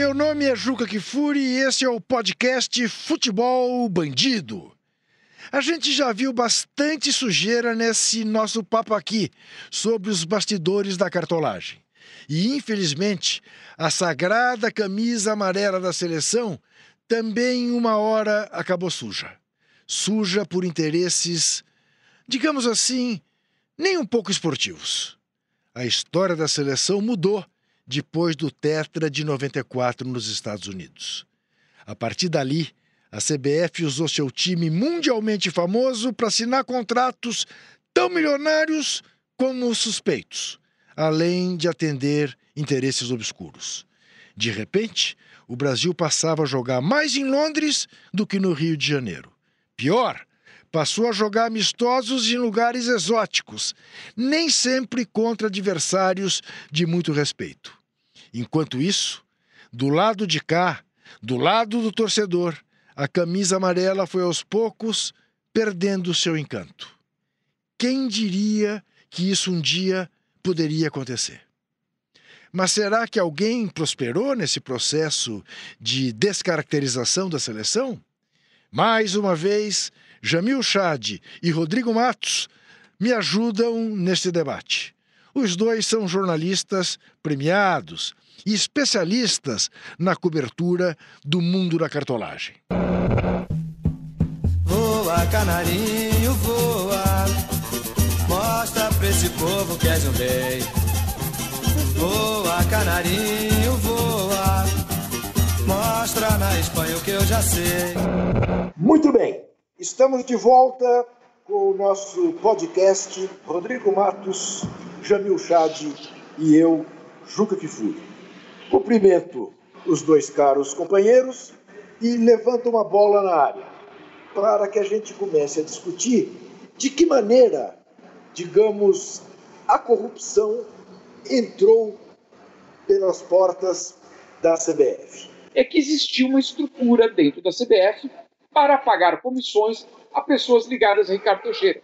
Meu nome é Juca Kifuri e esse é o podcast Futebol Bandido. A gente já viu bastante sujeira nesse nosso papo aqui sobre os bastidores da cartolagem. E, infelizmente, a sagrada camisa amarela da seleção também, uma hora, acabou suja. Suja por interesses, digamos assim, nem um pouco esportivos. A história da seleção mudou depois do Tetra de 94 nos Estados Unidos. A partir dali, a CBF usou seu time mundialmente famoso para assinar contratos tão milionários como suspeitos, além de atender interesses obscuros. De repente, o Brasil passava a jogar mais em Londres do que no Rio de Janeiro. Pior, passou a jogar amistosos em lugares exóticos, nem sempre contra adversários de muito respeito. Enquanto isso, do lado de cá, do lado do torcedor, a camisa amarela foi aos poucos perdendo seu encanto. Quem diria que isso um dia poderia acontecer? Mas será que alguém prosperou nesse processo de descaracterização da seleção? Mais uma vez, Jamil Chad e Rodrigo Matos me ajudam neste debate. Os dois são jornalistas premiados e especialistas na cobertura do mundo da cartolagem. Voa, canarinho, voa. Mostra pra esse povo que és um rei. Voa, canarinho, voa. Mostra na Espanha o que eu já sei. Muito bem, estamos de volta com o nosso podcast Rodrigo Matos Jamil Chad e eu, Juca Kifuri. Cumprimento os dois caros companheiros e levanto uma bola na área para que a gente comece a discutir de que maneira, digamos, a corrupção entrou pelas portas da CBF. É que existia uma estrutura dentro da CBF para pagar comissões a pessoas ligadas a Ricardo Teixeira.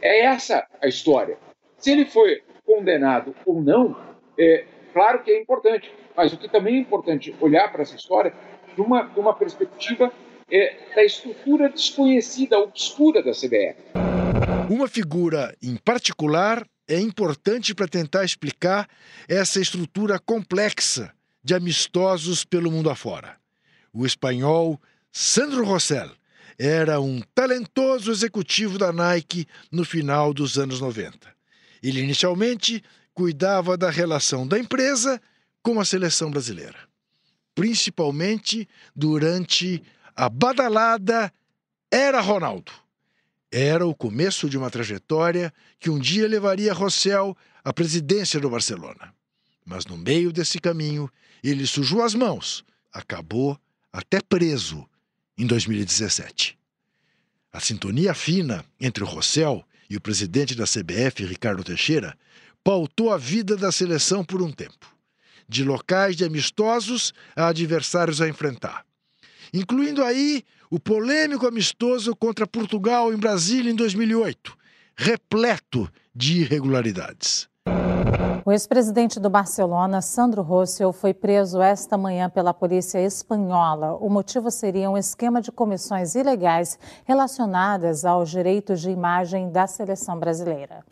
É essa a história. Se ele foi condenado ou não, é claro que é importante, mas o que também é importante olhar para essa história de uma, de uma perspectiva é, da estrutura desconhecida, obscura da CBF. Uma figura em particular é importante para tentar explicar essa estrutura complexa de amistosos pelo mundo afora. O espanhol Sandro Rossell era um talentoso executivo da Nike no final dos anos 90. Ele inicialmente cuidava da relação da empresa com a seleção brasileira, principalmente durante a badalada Era Ronaldo. Era o começo de uma trajetória que um dia levaria Rossell à presidência do Barcelona. Mas no meio desse caminho, ele sujou as mãos, acabou até preso em 2017. A sintonia fina entre o Rossell e o presidente da CBF, Ricardo Teixeira, pautou a vida da seleção por um tempo, de locais de amistosos a adversários a enfrentar, incluindo aí o polêmico amistoso contra Portugal em Brasília em 2008, repleto de irregularidades. O ex-presidente do Barcelona, Sandro Rossell, foi preso esta manhã pela polícia espanhola. O motivo seria um esquema de comissões ilegais relacionadas aos direitos de imagem da seleção brasileira.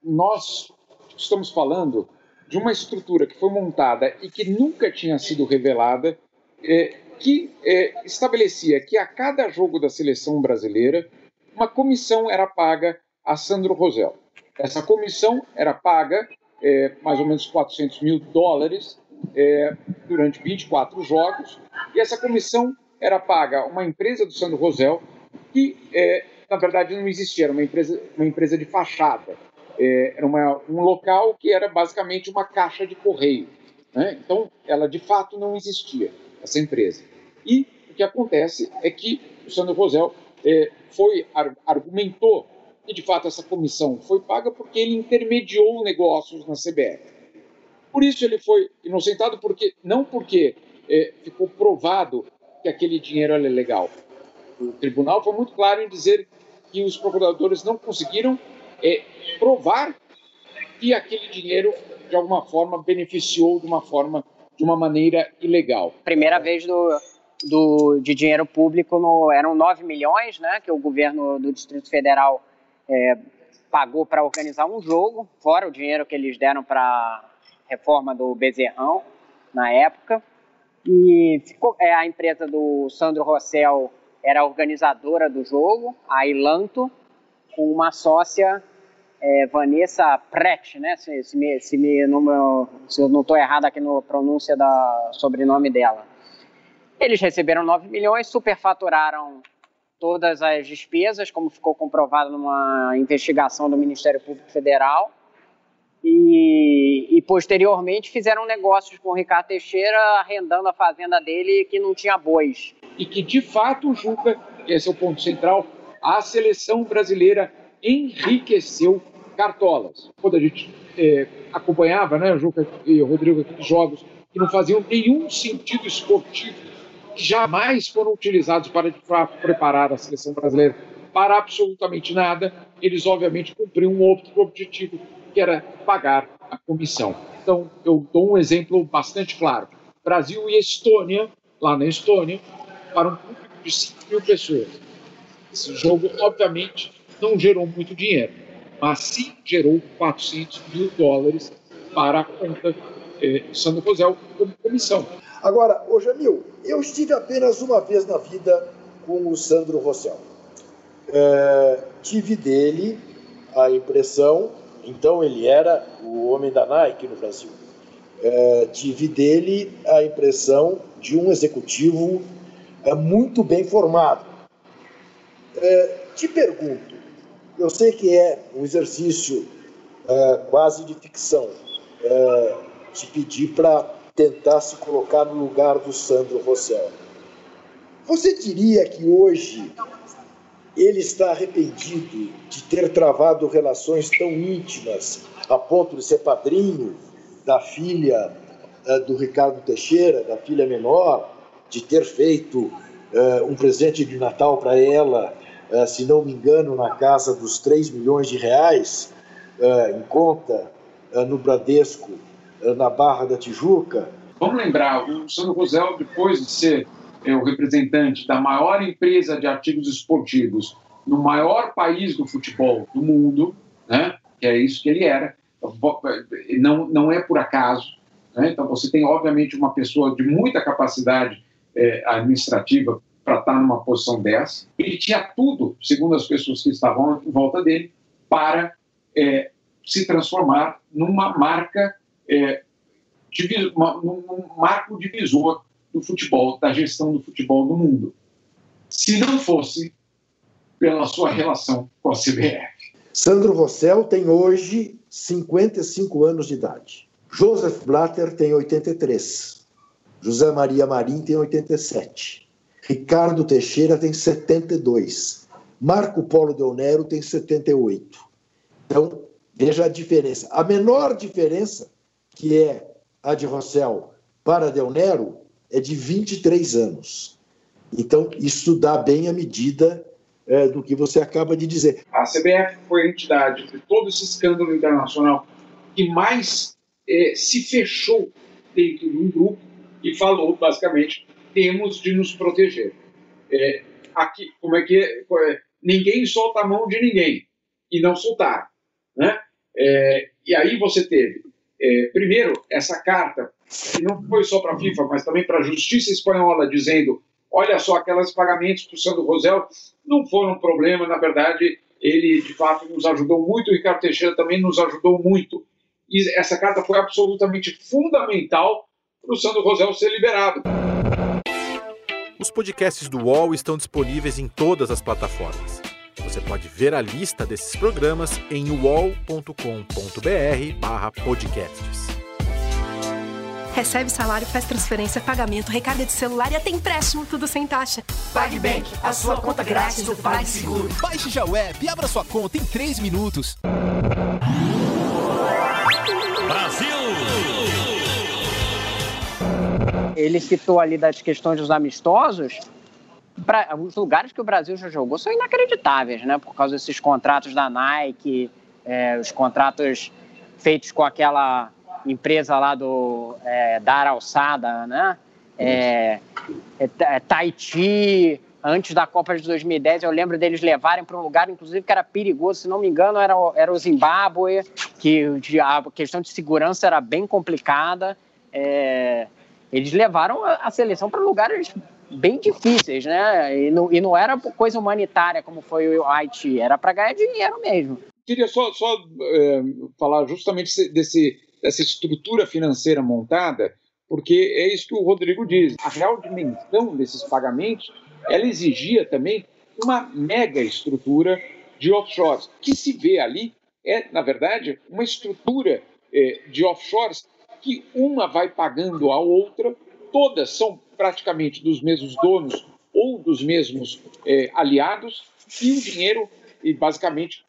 Nós estamos falando de uma estrutura que foi montada e que nunca tinha sido revelada, é, que é, estabelecia que a cada jogo da seleção brasileira, uma comissão era paga a Sandro Rosell. Essa comissão era paga é, mais ou menos 400 mil dólares é, durante 24 jogos, e essa comissão era paga a uma empresa do Sandro Rosel, que é, na verdade não existia, era uma empresa, uma empresa de fachada. É, era uma, um local que era basicamente uma caixa de correio. Né? Então, ela de fato não existia, essa empresa. E o que acontece é que o Sandro Rosel é, foi, argumentou e de fato essa comissão foi paga porque ele intermediou negócios na CBF. Por isso ele foi inocentado, porque não porque é, ficou provado que aquele dinheiro era legal. O tribunal foi muito claro em dizer que os procuradores não conseguiram é, provar que aquele dinheiro de alguma forma beneficiou de uma forma de uma maneira ilegal. Primeira vez do, do, de dinheiro público, no, eram 9 milhões, né, que o governo do Distrito Federal é, pagou para organizar um jogo, fora o dinheiro que eles deram para reforma do Bezerrão na época. E ficou, é, a empresa do Sandro Rossell era organizadora do jogo, a Ilanto, com uma sócia, é, Vanessa Prett, né? Se, se, me, se, me, se eu não estou errado aqui na pronúncia da sobrenome dela. Eles receberam 9 milhões, superfaturaram todas as despesas, como ficou comprovado numa investigação do Ministério Público Federal. E, e, posteriormente fizeram negócios com o Ricardo Teixeira arrendando a fazenda dele que não tinha bois. E que de fato, Juca, esse é o ponto central, a seleção brasileira enriqueceu cartolas. Quando a gente é, acompanhava, né, Juca e o Rodrigo, jogos que não faziam nenhum sentido esportivo, que jamais foram utilizados para preparar a seleção brasileira para absolutamente nada, eles obviamente cumpriam um outro objetivo, que era pagar a comissão. Então, eu dou um exemplo bastante claro. Brasil e Estônia, lá na Estônia, para um público de 5 mil pessoas. Esse jogo, obviamente, não gerou muito dinheiro, mas sim gerou 400 mil dólares para a conta eh, Sandro Rosel como comissão. Agora, ô Jamil, eu estive apenas uma vez na vida com o Sandro Rossel. É, tive dele a impressão, então ele era o homem da Nike no Brasil. É, tive dele a impressão de um executivo é, muito bem formado. É, te pergunto, eu sei que é um exercício é, quase de ficção, é, te pedir para tentar se colocar no lugar do Sandro Rossell. Você diria que hoje ele está arrependido de ter travado relações tão íntimas a ponto de ser padrinho da filha uh, do Ricardo Teixeira, da filha menor, de ter feito uh, um presente de Natal para ela, uh, se não me engano, na casa dos 3 milhões de reais, em conta no Bradesco eh, na Barra da Tijuca. Vamos lembrar, o Sandro Rosel, depois de ser é, o representante da maior empresa de artigos esportivos no maior país do futebol do mundo, né, que é isso que ele era, não, não é por acaso. Né, então, você tem, obviamente, uma pessoa de muita capacidade é, administrativa para estar numa posição dessa. Ele tinha tudo, segundo as pessoas que estavam em volta dele, para é, se transformar numa marca é, um marco divisor do futebol, da gestão do futebol no mundo. Se não fosse pela sua relação com a CBF. Sandro Rossell tem hoje 55 anos de idade. Joseph Blatter tem 83. José Maria Marim tem 87. Ricardo Teixeira tem 72. Marco Polo Del Nero tem 78. Então, veja a diferença. A menor diferença que é a de Rossell para Del Nero, é de 23 anos. Então, isso dá bem a medida é, do que você acaba de dizer. A CBF foi a entidade de todo esse escândalo internacional que mais é, se fechou dentro de um grupo e falou, basicamente, temos de nos proteger. É, aqui, como é que é? é? Ninguém solta a mão de ninguém e não soltar, né? É, e aí você teve é, primeiro, essa carta, que não foi só para a FIFA, mas também para a Justiça Espanhola, dizendo: olha só, aqueles pagamentos para o Sandro Rosel não foram um problema, na verdade, ele de fato nos ajudou muito, o Ricardo Teixeira também nos ajudou muito. E essa carta foi absolutamente fundamental para o Sandro Rosel ser liberado. Os podcasts do UOL estão disponíveis em todas as plataformas. Você pode ver a lista desses programas em uol.com.br/podcasts. Recebe salário, faz transferência, pagamento, recarga de celular e até empréstimo, tudo sem taxa. PagBank, a sua conta grátis do PagSeguro. Baixe já o app e abra sua conta em 3 minutos. Brasil! Ele citou ali das questões dos amistosos os lugares que o Brasil já jogou são inacreditáveis, né? Por causa desses contratos da Nike, é, os contratos feitos com aquela empresa lá do é, Dar Alçada, né? É, é, é Tahiti, antes da Copa de 2010, eu lembro deles levarem para um lugar, inclusive, que era perigoso, se não me engano, era, era o Zimbábue, que a questão de segurança era bem complicada. É, eles levaram a, seleção para lugares bem difíceis, né? E não, e não era coisa humanitária como foi o Haiti, era para ganhar dinheiro mesmo. Queria só, só é, falar justamente desse, dessa estrutura financeira montada porque é isso que o Rodrigo diz. A real dimensão desses pagamentos, ela exigia também uma mega estrutura de offshores. que se vê ali é, na verdade, uma estrutura é, de offshores que uma vai pagando a outra, todas são praticamente dos mesmos donos ou dos mesmos é, aliados, e o dinheiro, e basicamente,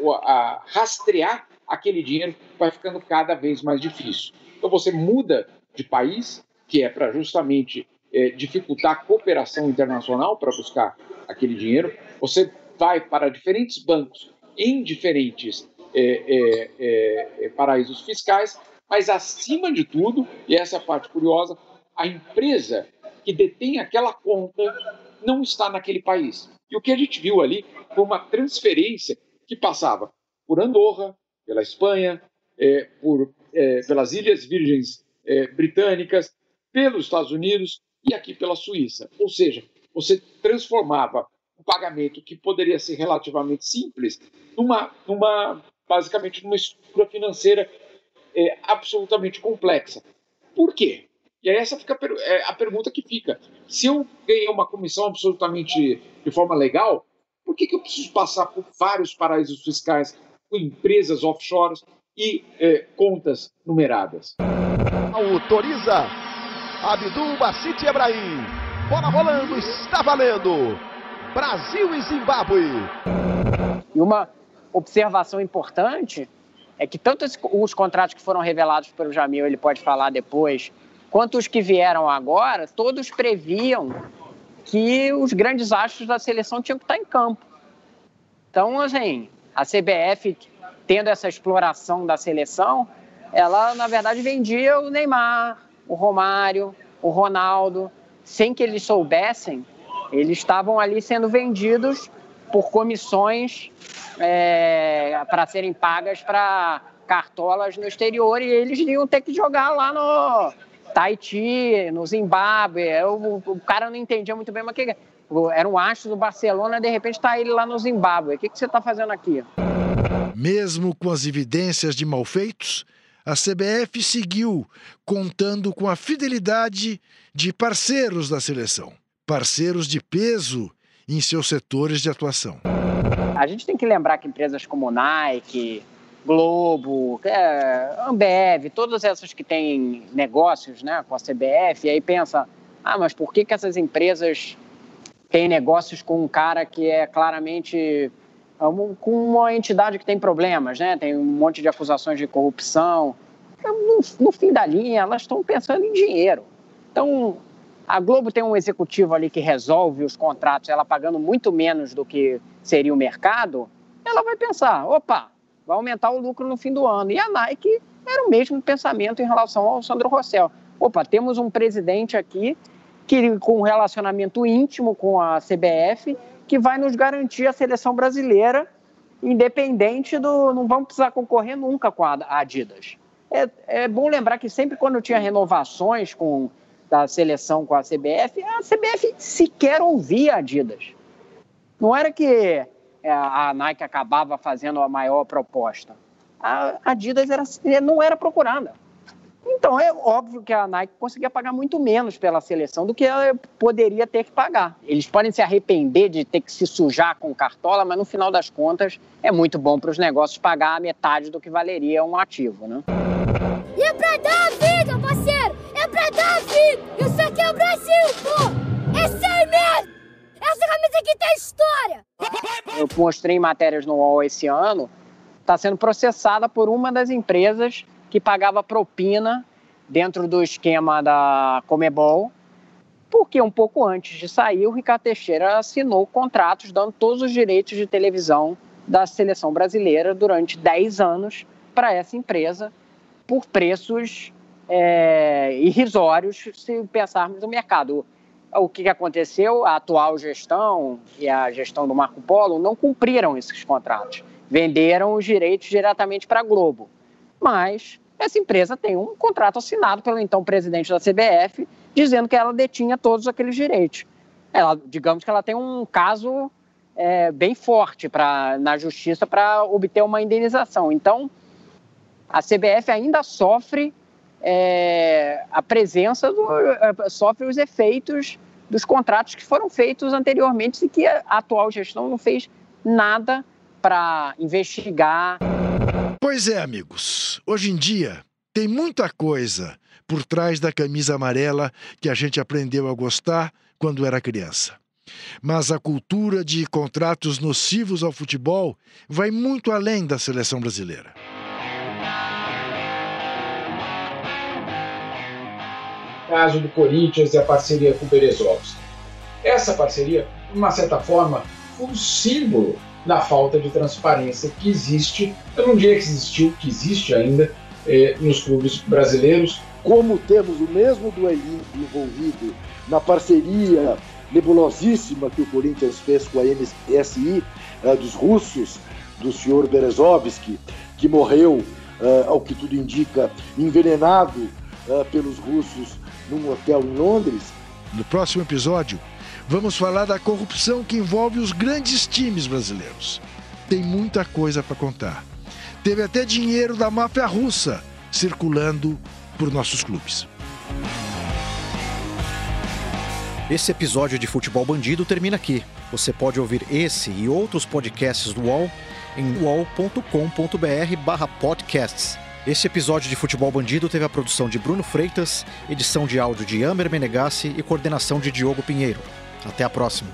o, a, rastrear aquele dinheiro vai ficando cada vez mais difícil. Então você muda de país, que é para justamente é, dificultar a cooperação internacional para buscar aquele dinheiro. Você vai para diferentes bancos em diferentes é, é, é, é paraísos fiscais, mas acima de tudo, e essa é a parte curiosa, a empresa que detém aquela conta não está naquele país. E o que a gente viu ali foi uma transferência que passava por Andorra, pela Espanha, é, por, é, pelas Ilhas Virgens é, britânicas, pelos Estados Unidos e aqui pela Suíça. Ou seja, você transformava um pagamento que poderia ser relativamente simples numa, numa basicamente numa estrutura financeira é, absolutamente complexa. Por quê? E aí essa fica a, per é, a pergunta que fica. Se eu ganhei uma comissão absolutamente de forma legal, por que, que eu preciso passar por vários paraísos fiscais, com empresas offshores e é, contas numeradas? autoriza. Abdul Basit Ebrahim. Bola rolando, está valendo. Brasil e Zimbábue. E uma observação importante é que tanto os contratos que foram revelados pelo Jamil, ele pode falar depois, quanto os que vieram agora, todos previam que os grandes astros da seleção tinham que estar em campo. Então, assim, a CBF tendo essa exploração da seleção, ela na verdade vendia o Neymar, o Romário, o Ronaldo, sem que eles soubessem, eles estavam ali sendo vendidos por comissões é, para serem pagas para cartolas no exterior e eles iam ter que jogar lá no Tahiti, no Zimbábue. O, o cara não entendia muito bem, mas que era um astro do Barcelona, de repente está ele lá no Zimbábue. O que, que você está fazendo aqui? Mesmo com as evidências de malfeitos, a CBF seguiu contando com a fidelidade de parceiros da seleção, parceiros de peso em seus setores de atuação. A gente tem que lembrar que empresas como Nike, Globo, é, Ambev, todas essas que têm negócios né, com a CBF, e aí pensa, ah, mas por que, que essas empresas têm negócios com um cara que é claramente com uma entidade que tem problemas, né? Tem um monte de acusações de corrupção. No, no fim da linha, elas estão pensando em dinheiro. Então, a Globo tem um executivo ali que resolve os contratos, ela pagando muito menos do que seria o mercado, ela vai pensar, opa, vai aumentar o lucro no fim do ano. E a Nike era o mesmo pensamento em relação ao Sandro Rossell. Opa, temos um presidente aqui que com um relacionamento íntimo com a CBF que vai nos garantir a seleção brasileira, independente do. Não vamos precisar concorrer nunca com a Adidas. É, é bom lembrar que sempre quando tinha renovações com da seleção com a CBF, a CBF sequer ouvia a Adidas. Não era que a Nike acabava fazendo a maior proposta. A Adidas era, não era procurada. Então, é óbvio que a Nike conseguia pagar muito menos pela seleção do que ela poderia ter que pagar. Eles podem se arrepender de ter que se sujar com cartola, mas no final das contas é muito bom para os negócios pagar a metade do que valeria um ativo, né? E é pra dar a vida, parceiro! É pra dar a vida! Isso aqui é o Brasil, pô! Camisa aqui tem história! Eu mostrei matérias no UOL esse ano, está sendo processada por uma das empresas que pagava propina dentro do esquema da Comebol, porque um pouco antes de sair, o Ricardo Teixeira assinou contratos dando todos os direitos de televisão da seleção brasileira durante 10 anos para essa empresa, por preços é, irrisórios se pensarmos no mercado. O que aconteceu? A atual gestão e a gestão do Marco Polo não cumpriram esses contratos. Venderam os direitos diretamente para a Globo. Mas essa empresa tem um contrato assinado pelo então presidente da CBF, dizendo que ela detinha todos aqueles direitos. Ela, digamos que ela tem um caso é, bem forte pra, na justiça para obter uma indenização. Então, a CBF ainda sofre é, a presença, do, é, sofre os efeitos dos contratos que foram feitos anteriormente e que a atual gestão não fez nada para investigar. Pois é, amigos. Hoje em dia tem muita coisa por trás da camisa amarela que a gente aprendeu a gostar quando era criança. Mas a cultura de contratos nocivos ao futebol vai muito além da seleção brasileira. Caso do Corinthians e a parceria com o Berezovski. Essa parceria, de uma certa forma, foi um símbolo da falta de transparência que existe, eu não diria que existiu, que existe ainda eh, nos clubes brasileiros. Como temos o mesmo duelinho envolvido na parceria nebulosíssima que o Corinthians fez com a MSI eh, dos russos, do senhor Berezovski, que morreu, eh, ao que tudo indica, envenenado eh, pelos russos num hotel em Londres. No próximo episódio, vamos falar da corrupção que envolve os grandes times brasileiros. Tem muita coisa para contar. Teve até dinheiro da máfia russa circulando por nossos clubes. Esse episódio de Futebol Bandido termina aqui. Você pode ouvir esse e outros podcasts do UOL em uol.com.br/podcasts. Esse episódio de Futebol Bandido teve a produção de Bruno Freitas, edição de áudio de Amer Menegassi e coordenação de Diogo Pinheiro. Até a próxima.